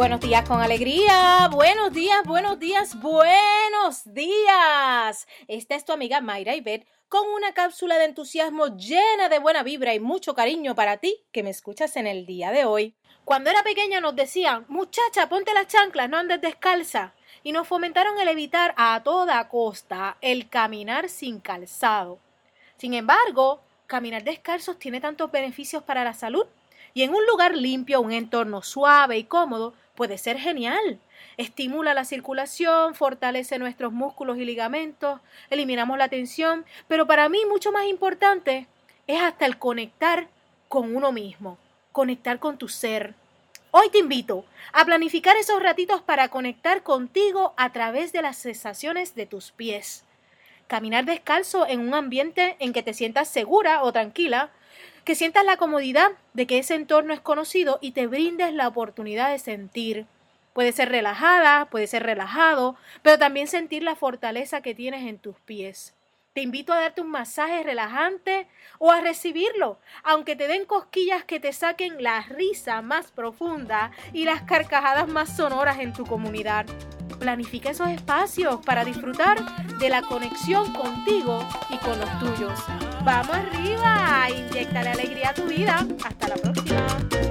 Buenos días con alegría, buenos días, buenos días, buenos días. Esta es tu amiga Mayra Ibet con una cápsula de entusiasmo llena de buena vibra y mucho cariño para ti que me escuchas en el día de hoy. Cuando era pequeña nos decían, muchacha, ponte las chanclas, no andes descalza. Y nos fomentaron el evitar a toda costa el caminar sin calzado. Sin embargo, caminar descalzos tiene tantos beneficios para la salud y en un lugar limpio, un entorno suave y cómodo, puede ser genial. Estimula la circulación, fortalece nuestros músculos y ligamentos, eliminamos la tensión, pero para mí mucho más importante es hasta el conectar con uno mismo, conectar con tu ser. Hoy te invito a planificar esos ratitos para conectar contigo a través de las sensaciones de tus pies. Caminar descalzo en un ambiente en que te sientas segura o tranquila que sientas la comodidad de que ese entorno es conocido y te brindes la oportunidad de sentir. Puede ser relajada, puede ser relajado, pero también sentir la fortaleza que tienes en tus pies. Te invito a darte un masaje relajante o a recibirlo, aunque te den cosquillas que te saquen la risa más profunda y las carcajadas más sonoras en tu comunidad. Planifica esos espacios para disfrutar de la conexión contigo y con los tuyos. Vamos arriba, inyectale alegría a tu vida. Hasta la próxima.